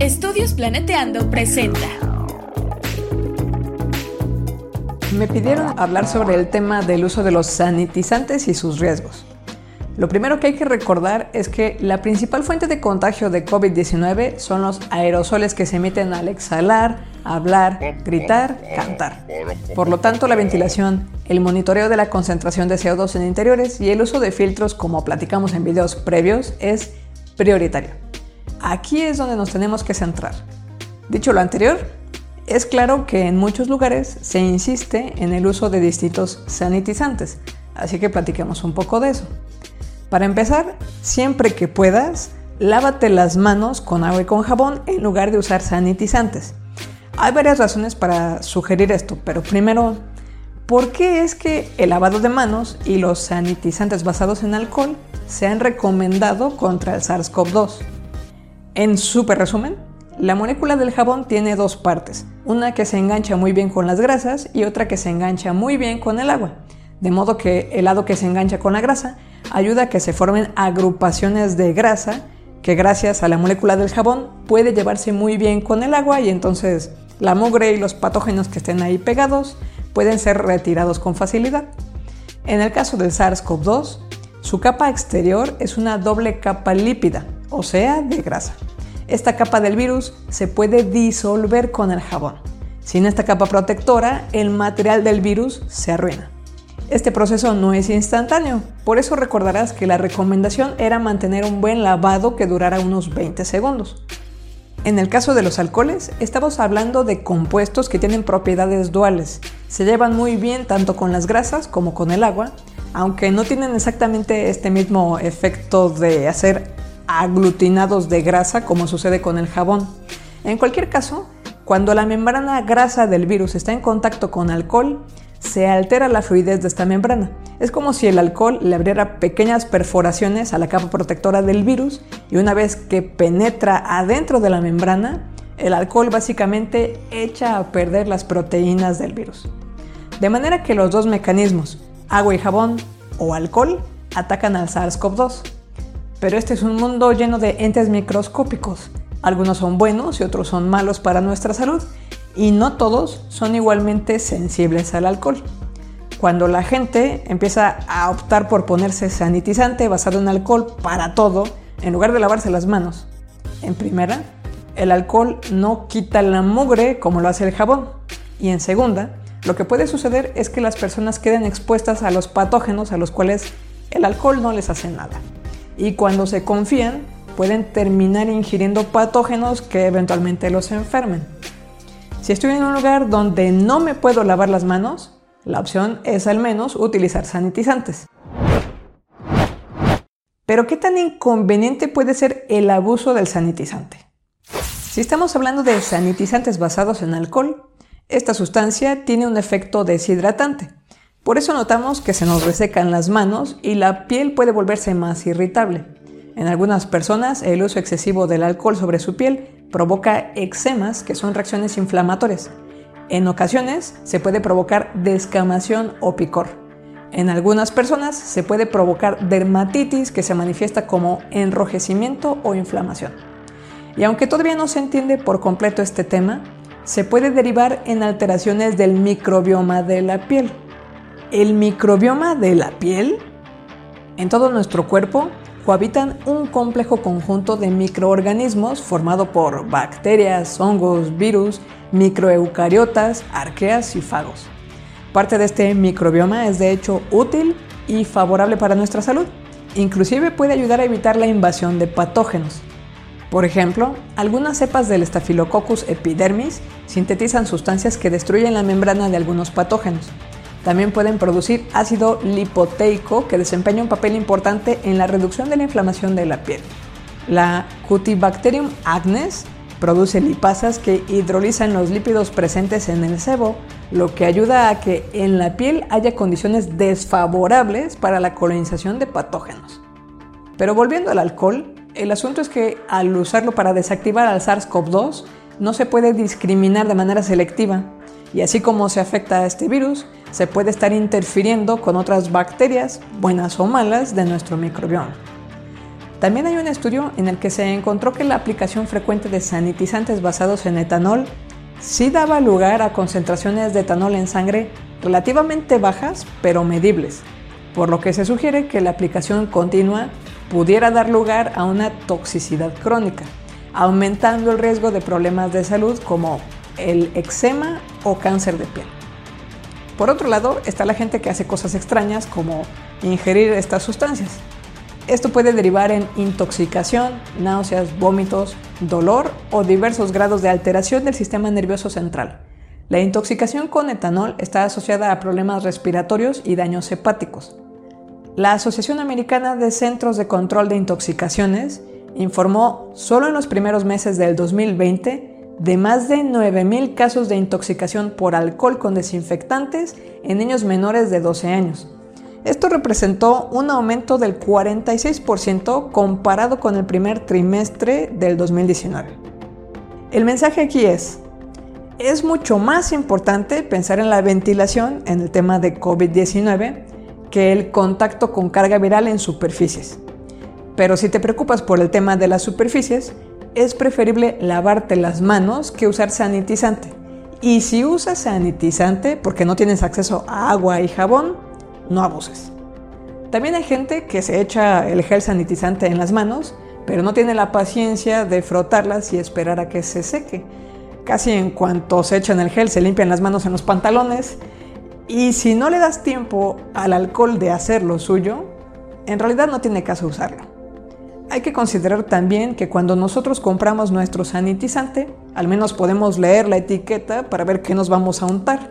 Estudios Planeteando presenta. Me pidieron hablar sobre el tema del uso de los sanitizantes y sus riesgos. Lo primero que hay que recordar es que la principal fuente de contagio de COVID-19 son los aerosoles que se emiten al exhalar, hablar, gritar, cantar. Por lo tanto, la ventilación, el monitoreo de la concentración de CO2 en interiores y el uso de filtros como platicamos en videos previos es prioritario. Aquí es donde nos tenemos que centrar. Dicho lo anterior, es claro que en muchos lugares se insiste en el uso de distintos sanitizantes, así que platiquemos un poco de eso. Para empezar, siempre que puedas, lávate las manos con agua y con jabón en lugar de usar sanitizantes. Hay varias razones para sugerir esto, pero primero, ¿por qué es que el lavado de manos y los sanitizantes basados en alcohol se han recomendado contra el SARS-CoV-2? En súper resumen, la molécula del jabón tiene dos partes, una que se engancha muy bien con las grasas y otra que se engancha muy bien con el agua, de modo que el lado que se engancha con la grasa ayuda a que se formen agrupaciones de grasa que gracias a la molécula del jabón puede llevarse muy bien con el agua y entonces la mugre y los patógenos que estén ahí pegados pueden ser retirados con facilidad. En el caso del SARS-CoV-2, su capa exterior es una doble capa lípida, o sea, de grasa. Esta capa del virus se puede disolver con el jabón. Sin esta capa protectora, el material del virus se arruina. Este proceso no es instantáneo, por eso recordarás que la recomendación era mantener un buen lavado que durara unos 20 segundos. En el caso de los alcoholes, estamos hablando de compuestos que tienen propiedades duales. Se llevan muy bien tanto con las grasas como con el agua, aunque no tienen exactamente este mismo efecto de hacer aglutinados de grasa como sucede con el jabón. En cualquier caso, cuando la membrana grasa del virus está en contacto con alcohol, se altera la fluidez de esta membrana. Es como si el alcohol le abriera pequeñas perforaciones a la capa protectora del virus y una vez que penetra adentro de la membrana, el alcohol básicamente echa a perder las proteínas del virus. De manera que los dos mecanismos, agua y jabón o alcohol, atacan al SARS-CoV-2. Pero este es un mundo lleno de entes microscópicos. Algunos son buenos y otros son malos para nuestra salud y no todos son igualmente sensibles al alcohol. Cuando la gente empieza a optar por ponerse sanitizante basado en alcohol para todo, en lugar de lavarse las manos, en primera, el alcohol no quita la mugre como lo hace el jabón. Y en segunda, lo que puede suceder es que las personas queden expuestas a los patógenos a los cuales el alcohol no les hace nada y cuando se confían pueden terminar ingiriendo patógenos que eventualmente los enfermen. Si estoy en un lugar donde no me puedo lavar las manos, la opción es al menos utilizar sanitizantes. Pero ¿qué tan inconveniente puede ser el abuso del sanitizante? Si estamos hablando de sanitizantes basados en alcohol, esta sustancia tiene un efecto deshidratante, por eso notamos que se nos resecan las manos y la piel puede volverse más irritable. En algunas personas, el uso excesivo del alcohol sobre su piel provoca eczemas, que son reacciones inflamatorias. En ocasiones, se puede provocar descamación o picor. En algunas personas se puede provocar dermatitis que se manifiesta como enrojecimiento o inflamación. Y aunque todavía no se entiende por completo este tema, se puede derivar en alteraciones del microbioma de la piel. El microbioma de la piel en todo nuestro cuerpo cohabitan un complejo conjunto de microorganismos formado por bacterias, hongos, virus, microeucariotas, arqueas y fagos. Parte de este microbioma es de hecho útil y favorable para nuestra salud. Inclusive puede ayudar a evitar la invasión de patógenos. Por ejemplo, algunas cepas del Staphylococcus epidermis sintetizan sustancias que destruyen la membrana de algunos patógenos. También pueden producir ácido lipoteico que desempeña un papel importante en la reducción de la inflamación de la piel. La Cutibacterium agnes produce lipasas que hidrolizan los lípidos presentes en el sebo, lo que ayuda a que en la piel haya condiciones desfavorables para la colonización de patógenos. Pero volviendo al alcohol, el asunto es que al usarlo para desactivar al SARS-CoV-2 no se puede discriminar de manera selectiva y así como se afecta a este virus, se puede estar interfiriendo con otras bacterias, buenas o malas, de nuestro microbioma. También hay un estudio en el que se encontró que la aplicación frecuente de sanitizantes basados en etanol sí daba lugar a concentraciones de etanol en sangre relativamente bajas, pero medibles, por lo que se sugiere que la aplicación continua pudiera dar lugar a una toxicidad crónica, aumentando el riesgo de problemas de salud como el eczema o cáncer de piel. Por otro lado, está la gente que hace cosas extrañas como ingerir estas sustancias. Esto puede derivar en intoxicación, náuseas, vómitos, dolor o diversos grados de alteración del sistema nervioso central. La intoxicación con etanol está asociada a problemas respiratorios y daños hepáticos. La Asociación Americana de Centros de Control de Intoxicaciones informó solo en los primeros meses del 2020 de más de 9.000 casos de intoxicación por alcohol con desinfectantes en niños menores de 12 años. Esto representó un aumento del 46% comparado con el primer trimestre del 2019. El mensaje aquí es, es mucho más importante pensar en la ventilación en el tema de COVID-19 que el contacto con carga viral en superficies. Pero si te preocupas por el tema de las superficies, es preferible lavarte las manos que usar sanitizante. Y si usas sanitizante porque no tienes acceso a agua y jabón, no abuses. También hay gente que se echa el gel sanitizante en las manos, pero no tiene la paciencia de frotarlas y esperar a que se seque. Casi en cuanto se echan el gel se limpian las manos en los pantalones y si no le das tiempo al alcohol de hacer lo suyo, en realidad no tiene caso usarlo. Hay que considerar también que cuando nosotros compramos nuestro sanitizante, al menos podemos leer la etiqueta para ver qué nos vamos a untar.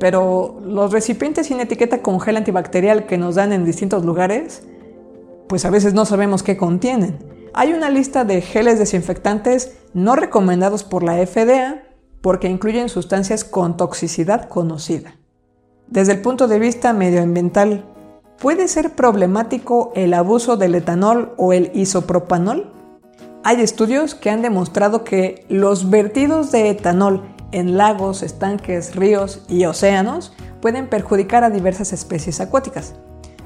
Pero los recipientes sin etiqueta con gel antibacterial que nos dan en distintos lugares, pues a veces no sabemos qué contienen. Hay una lista de geles desinfectantes no recomendados por la FDA porque incluyen sustancias con toxicidad conocida. Desde el punto de vista medioambiental, ¿Puede ser problemático el abuso del etanol o el isopropanol? Hay estudios que han demostrado que los vertidos de etanol en lagos, estanques, ríos y océanos pueden perjudicar a diversas especies acuáticas.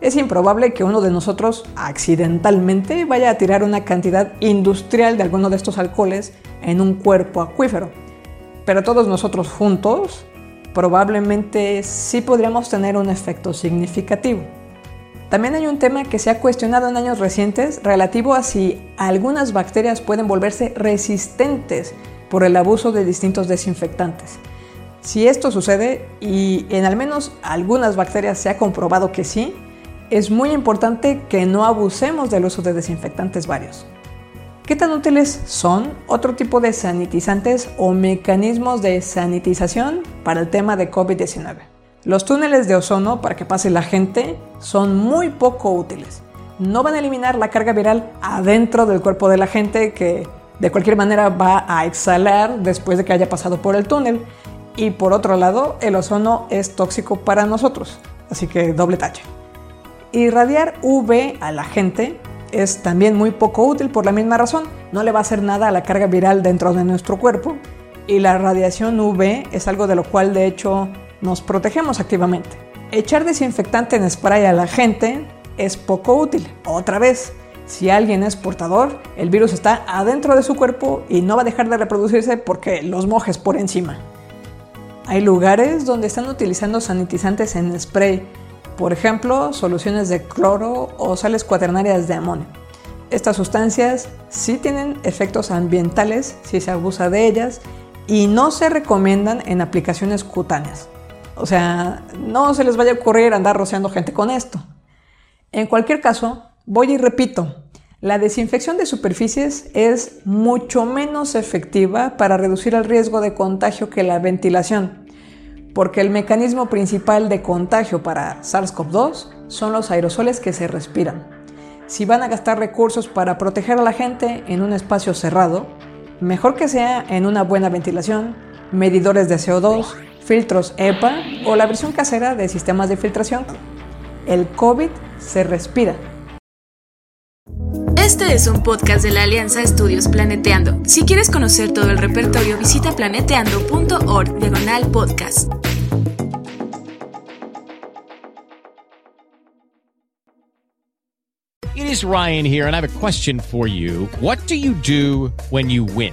Es improbable que uno de nosotros accidentalmente vaya a tirar una cantidad industrial de alguno de estos alcoholes en un cuerpo acuífero, pero todos nosotros juntos probablemente sí podríamos tener un efecto significativo. También hay un tema que se ha cuestionado en años recientes relativo a si algunas bacterias pueden volverse resistentes por el abuso de distintos desinfectantes. Si esto sucede, y en al menos algunas bacterias se ha comprobado que sí, es muy importante que no abusemos del uso de desinfectantes varios. ¿Qué tan útiles son otro tipo de sanitizantes o mecanismos de sanitización para el tema de COVID-19? Los túneles de ozono para que pase la gente son muy poco útiles. No van a eliminar la carga viral adentro del cuerpo de la gente que de cualquier manera va a exhalar después de que haya pasado por el túnel. Y por otro lado, el ozono es tóxico para nosotros, así que doble tacha. Irradiar UV a la gente es también muy poco útil por la misma razón. No le va a hacer nada a la carga viral dentro de nuestro cuerpo y la radiación UV es algo de lo cual de hecho nos protegemos activamente. Echar desinfectante en spray a la gente es poco útil. Otra vez, si alguien es portador, el virus está adentro de su cuerpo y no va a dejar de reproducirse porque los mojes por encima. Hay lugares donde están utilizando sanitizantes en spray, por ejemplo, soluciones de cloro o sales cuaternarias de amonio. Estas sustancias sí tienen efectos ambientales si se abusa de ellas y no se recomiendan en aplicaciones cutáneas. O sea, no se les vaya a ocurrir andar rociando gente con esto. En cualquier caso, voy y repito, la desinfección de superficies es mucho menos efectiva para reducir el riesgo de contagio que la ventilación, porque el mecanismo principal de contagio para SARS-CoV-2 son los aerosoles que se respiran. Si van a gastar recursos para proteger a la gente en un espacio cerrado, Mejor que sea en una buena ventilación, medidores de CO2, filtros EPA o la versión casera de sistemas de filtración. El COVID se respira. Este es un podcast de la Alianza Estudios Planeteando. Si quieres conocer todo el repertorio, visita planeteando.org diagonal podcast. It is Ryan here, and I have a question for you. What do you do when you win?